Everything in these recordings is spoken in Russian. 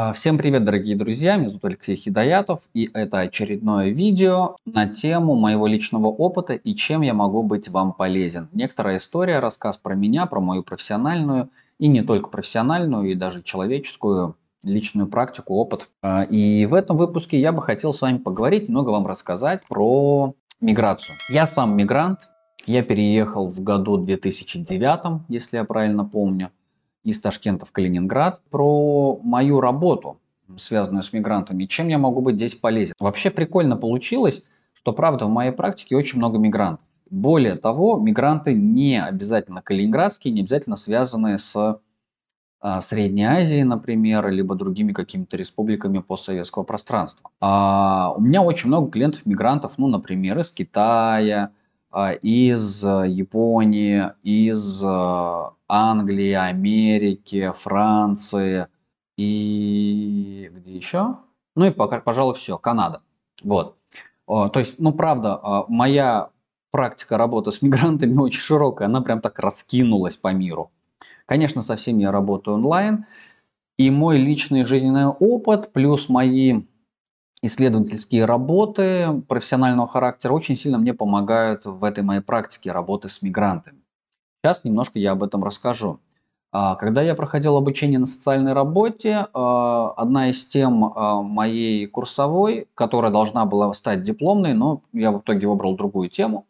А, всем привет, дорогие друзья! Меня зовут Алексей Хидоятов, и это очередное видео на тему моего личного опыта и чем я могу быть вам полезен. Некоторая история, рассказ про меня, про мою профессиональную и не только профессиональную, и даже человеческую личную практику, опыт. А, и в этом выпуске я бы хотел с вами поговорить, немного вам рассказать про миграцию. Я сам мигрант, я переехал в году 2009, если я правильно помню из Ташкента в Калининград про мою работу, связанную с мигрантами, чем я могу быть здесь полезен. Вообще прикольно получилось, что правда в моей практике очень много мигрантов. Более того, мигранты не обязательно калининградские, не обязательно связанные с а, Средней Азией, например, либо другими какими-то республиками постсоветского пространства. А у меня очень много клиентов-мигрантов, ну, например, из Китая, из Японии, из а, Англии, Америки, Франции и где еще? Ну и, пока, пожалуй, все, Канада. Вот. То есть, ну, правда, а, моя практика работы с мигрантами очень широкая, она прям так раскинулась по миру. Конечно, со всеми я работаю онлайн, и мой личный жизненный опыт плюс мои исследовательские работы профессионального характера очень сильно мне помогают в этой моей практике работы с мигрантами. Сейчас немножко я об этом расскажу. А, когда я проходил обучение на социальной работе, а, одна из тем а, моей курсовой, которая должна была стать дипломной, но я в итоге выбрал другую тему,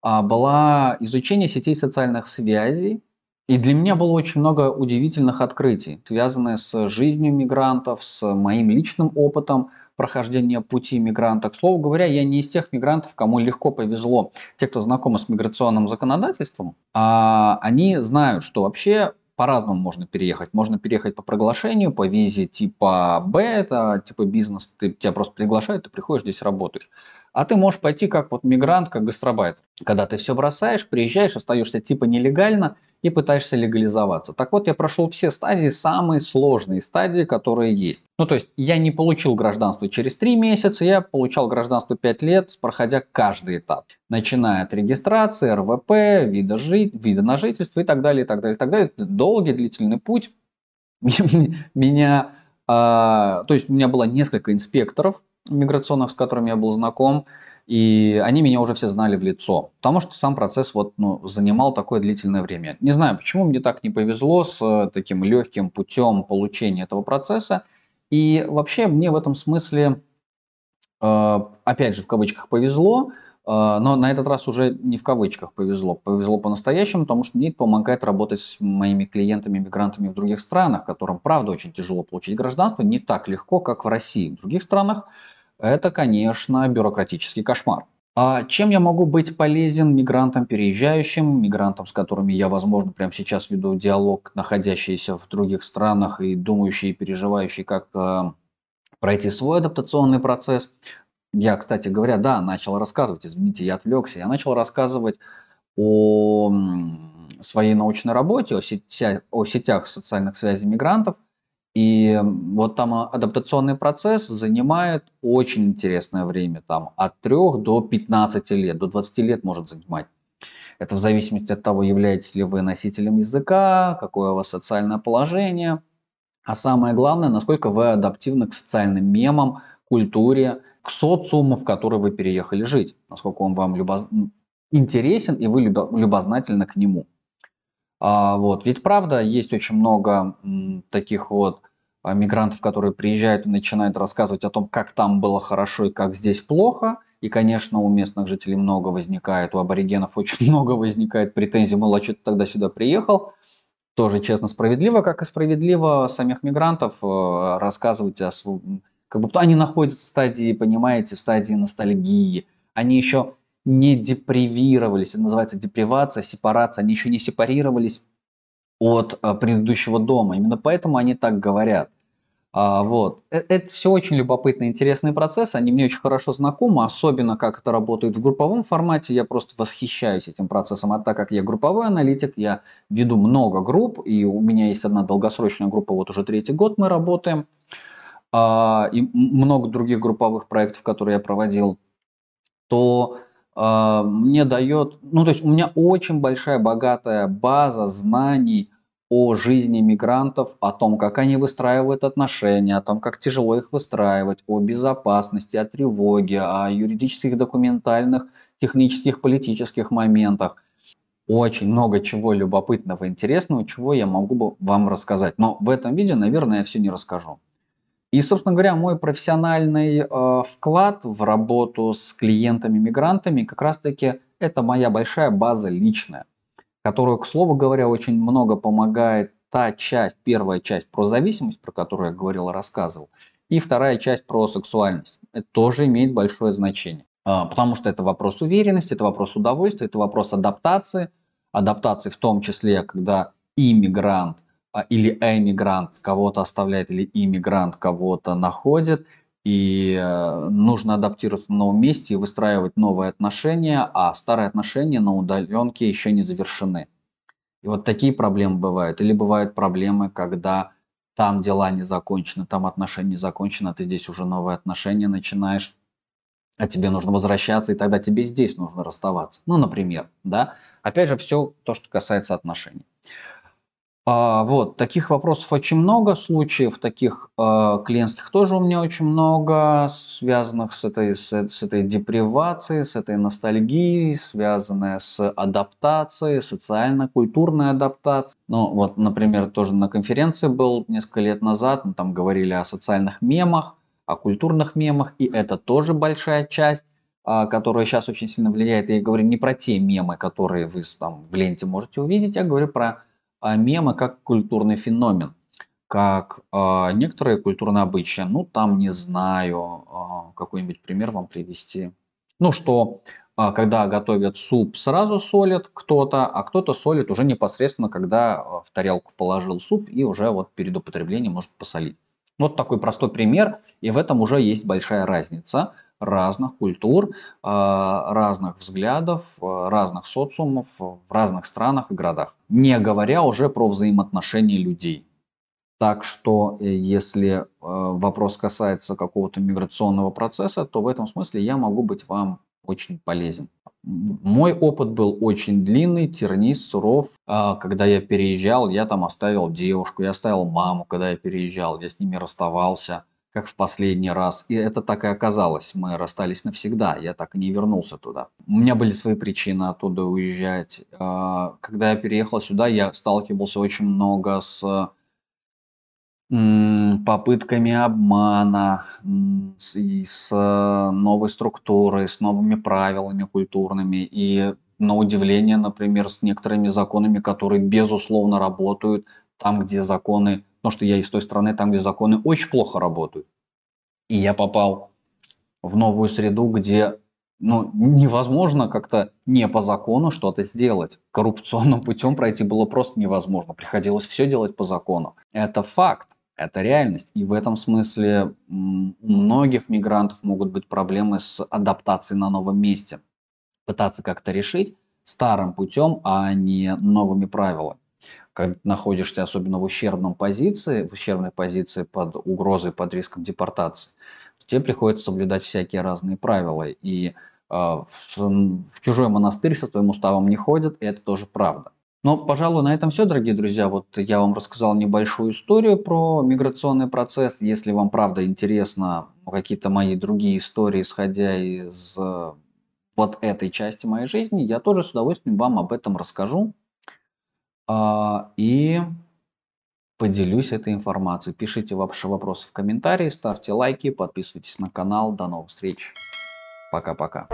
была изучение сетей социальных связей. И для меня было очень много удивительных открытий, связанных с жизнью мигрантов, с моим личным опытом, прохождения пути мигранта. К слову говоря, я не из тех мигрантов, кому легко повезло. Те, кто знакомы с миграционным законодательством, а, они знают, что вообще по-разному можно переехать. Можно переехать по приглашению, по визе типа Б, это типа бизнес, ты, тебя просто приглашают, ты приходишь здесь работаешь. А ты можешь пойти как вот мигрант, как гастробайтер. Когда ты все бросаешь, приезжаешь, остаешься типа нелегально – и пытаешься легализоваться. Так вот, я прошел все стадии, самые сложные стадии, которые есть. Ну, то есть, я не получил гражданство через 3 месяца, я получал гражданство 5 лет, проходя каждый этап. Начиная от регистрации, РВП, вида, жи... вида на жительство и так далее, и так далее, и так далее. Долгий, длительный путь. Меня, а, то есть, у меня было несколько инспекторов миграционных, с которыми я был знаком. И они меня уже все знали в лицо, потому что сам процесс вот, ну, занимал такое длительное время. Не знаю, почему мне так не повезло с э, таким легким путем получения этого процесса. И вообще мне в этом смысле, э, опять же, в кавычках повезло, э, но на этот раз уже не в кавычках повезло. Повезло по-настоящему, потому что мне это помогает работать с моими клиентами-мигрантами в других странах, которым, правда, очень тяжело получить гражданство, не так легко, как в России. В других странах это, конечно, бюрократический кошмар. А чем я могу быть полезен мигрантам переезжающим, мигрантам, с которыми я, возможно, прямо сейчас веду диалог, находящиеся в других странах и думающие, переживающие, как э, пройти свой адаптационный процесс? Я, кстати говоря, да, начал рассказывать, извините, я отвлекся, я начал рассказывать о своей научной работе, о, сетя, о сетях социальных связей мигрантов – и вот там адаптационный процесс занимает очень интересное время, там от 3 до 15 лет, до 20 лет может занимать. Это в зависимости от того, являетесь ли вы носителем языка, какое у вас социальное положение, а самое главное, насколько вы адаптивны к социальным мемам, культуре, к социуму, в который вы переехали жить, насколько он вам любоз... интересен и вы любознательны к нему. А, вот. Ведь правда, есть очень много таких вот а, мигрантов, которые приезжают и начинают рассказывать о том, как там было хорошо и как здесь плохо. И, конечно, у местных жителей много возникает, у аборигенов очень много возникает претензий, мол, а что ты тогда сюда приехал? Тоже честно, справедливо, как и справедливо самих мигрантов э, рассказывать о. Как будто они находятся в стадии, понимаете, в стадии ностальгии. Они еще не депривировались, это называется депривация, сепарация, они еще не сепарировались от а, предыдущего дома. Именно поэтому они так говорят. А, вот. Э, это все очень любопытный, интересный процесс. Они мне очень хорошо знакомы, особенно как это работает в групповом формате. Я просто восхищаюсь этим процессом. А так как я групповой аналитик, я веду много групп, и у меня есть одна долгосрочная группа, вот уже третий год мы работаем, а, и много других групповых проектов, которые я проводил, то мне дает, ну то есть у меня очень большая богатая база знаний о жизни мигрантов, о том, как они выстраивают отношения, о том, как тяжело их выстраивать, о безопасности, о тревоге, о юридических, документальных, технических, политических моментах. Очень много чего любопытного, интересного, чего я могу бы вам рассказать. Но в этом видео, наверное, я все не расскажу. И, собственно говоря, мой профессиональный э, вклад в работу с клиентами-мигрантами как раз-таки это моя большая база личная которую, к слову говоря, очень много помогает та часть, первая часть про зависимость, про которую я говорил, рассказывал, и вторая часть про сексуальность. Это тоже имеет большое значение. А, потому что это вопрос уверенности, это вопрос удовольствия, это вопрос адаптации. Адаптации в том числе, когда иммигрант или эмигрант кого-то оставляет, или иммигрант кого-то находит – и э, нужно адаптироваться на новом месте и выстраивать новые отношения, а старые отношения на удаленке еще не завершены. И вот такие проблемы бывают. Или бывают проблемы, когда там дела не закончены, там отношения не закончены, а ты здесь уже новые отношения начинаешь, а тебе нужно возвращаться, и тогда тебе здесь нужно расставаться. Ну, например, да. Опять же, все то, что касается отношений. А, вот, таких вопросов очень много, случаев таких э, клиентских тоже у меня очень много, связанных с этой, с, с этой депривацией, с этой ностальгией, связанная с адаптацией, социально-культурной адаптацией. Ну, вот, например, тоже на конференции был несколько лет назад, мы там говорили о социальных мемах, о культурных мемах, и это тоже большая часть которая сейчас очень сильно влияет. Я говорю не про те мемы, которые вы там в ленте можете увидеть, я говорю про а мемы как культурный феномен, как э, некоторые культурные обычаи. Ну, там не знаю, э, какой-нибудь пример вам привести. Ну, что э, когда готовят суп, сразу солят кто-то, а кто-то солит уже непосредственно, когда в тарелку положил суп и уже вот перед употреблением может посолить. Вот такой простой пример, и в этом уже есть большая разница – разных культур, а, разных взглядов, а, разных социумов в разных странах и городах. Не говоря уже про взаимоотношения людей. Так что, э, если э, вопрос касается какого-то миграционного процесса, то в этом смысле я могу быть вам очень полезен. Мой опыт был очень длинный, тернист, суров. А, когда я переезжал, я там оставил девушку, я оставил маму, когда я переезжал, я с ними расставался как в последний раз. И это так и оказалось. Мы расстались навсегда. Я так и не вернулся туда. У меня были свои причины оттуда уезжать. А, когда я переехал сюда, я сталкивался очень много с попытками обмана, и с новой структурой, с новыми правилами культурными. И на удивление, например, с некоторыми законами, которые безусловно работают там, где законы потому что я из той страны, там, где законы очень плохо работают. И я попал в новую среду, где ну, невозможно как-то не по закону что-то сделать. Коррупционным путем пройти было просто невозможно. Приходилось все делать по закону. Это факт, это реальность. И в этом смысле у многих мигрантов могут быть проблемы с адаптацией на новом месте. Пытаться как-то решить старым путем, а не новыми правилами когда находишься особенно в ущербном позиции, в ущербной позиции под угрозой, под риском депортации, тебе приходится соблюдать всякие разные правила. И э, в, в чужой монастырь со своим уставом не ходят, и это тоже правда. Но, пожалуй, на этом все, дорогие друзья. Вот я вам рассказал небольшую историю про миграционный процесс. Если вам правда интересно какие-то мои другие истории, исходя из вот этой части моей жизни, я тоже с удовольствием вам об этом расскажу. А, и поделюсь этой информацией. Пишите ваши вопросы в комментарии, ставьте лайки, подписывайтесь на канал. До новых встреч. Пока-пока.